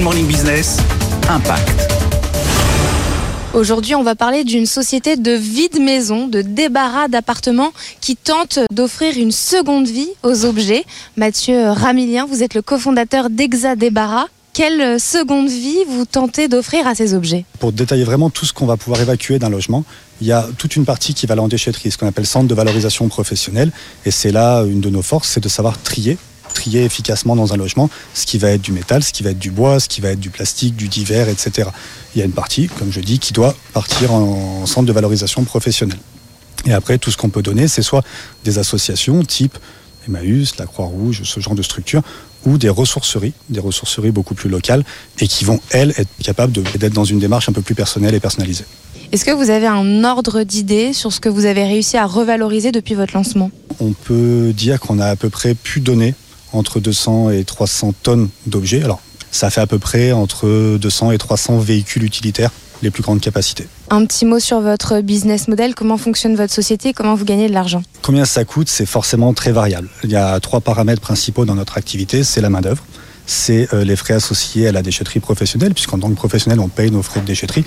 Good Morning Business, Impact. Aujourd'hui, on va parler d'une société de vide-maison, de débarras d'appartements qui tente d'offrir une seconde vie aux objets. Mathieu Ramilien, vous êtes le cofondateur d'Exa Débarras. Quelle seconde vie vous tentez d'offrir à ces objets? Pour détailler vraiment tout ce qu'on va pouvoir évacuer d'un logement, il y a toute une partie qui va aller en déchetterie, ce qu'on appelle centre de valorisation professionnelle. Et c'est là une de nos forces, c'est de savoir trier trier efficacement dans un logement ce qui va être du métal, ce qui va être du bois, ce qui va être du plastique, du divers, etc. Il y a une partie, comme je dis, qui doit partir en centre de valorisation professionnelle. Et après, tout ce qu'on peut donner, c'est soit des associations type Emmaüs, la Croix-Rouge, ce genre de structure, ou des ressourceries, des ressourceries beaucoup plus locales, et qui vont, elles, être capables d'être dans une démarche un peu plus personnelle et personnalisée. Est-ce que vous avez un ordre d'idée sur ce que vous avez réussi à revaloriser depuis votre lancement? On peut dire qu'on a à peu près pu donner entre 200 et 300 tonnes d'objets. Alors, ça fait à peu près entre 200 et 300 véhicules utilitaires les plus grandes capacités. Un petit mot sur votre business model, comment fonctionne votre société, comment vous gagnez de l'argent? Combien ça coûte, c'est forcément très variable. Il y a trois paramètres principaux dans notre activité, c'est la main-d'œuvre, c'est euh, les frais associés à la déchetterie professionnelle, puisqu'en tant que professionnel, on paye nos frais de déchetterie.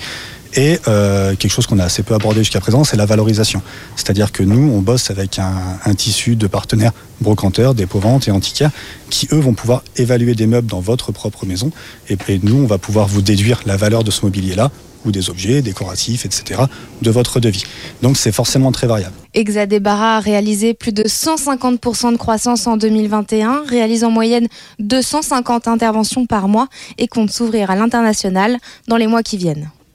Et euh, quelque chose qu'on a assez peu abordé jusqu'à présent, c'est la valorisation. C'est-à-dire que nous, on bosse avec un, tissu de partenaires brocanteurs, dépôt-ventes et antiquaires qui, eux, vont pouvoir évaluer des meubles dans votre propre maison. Et, et nous, on va pouvoir vous déduire la valeur de ce mobilier-là ou des objets décoratifs, etc., de votre devis. Donc c'est forcément très variable. Exadebara a réalisé plus de 150% de croissance en 2021, réalise en moyenne 250 interventions par mois et compte s'ouvrir à l'international dans les mois qui viennent.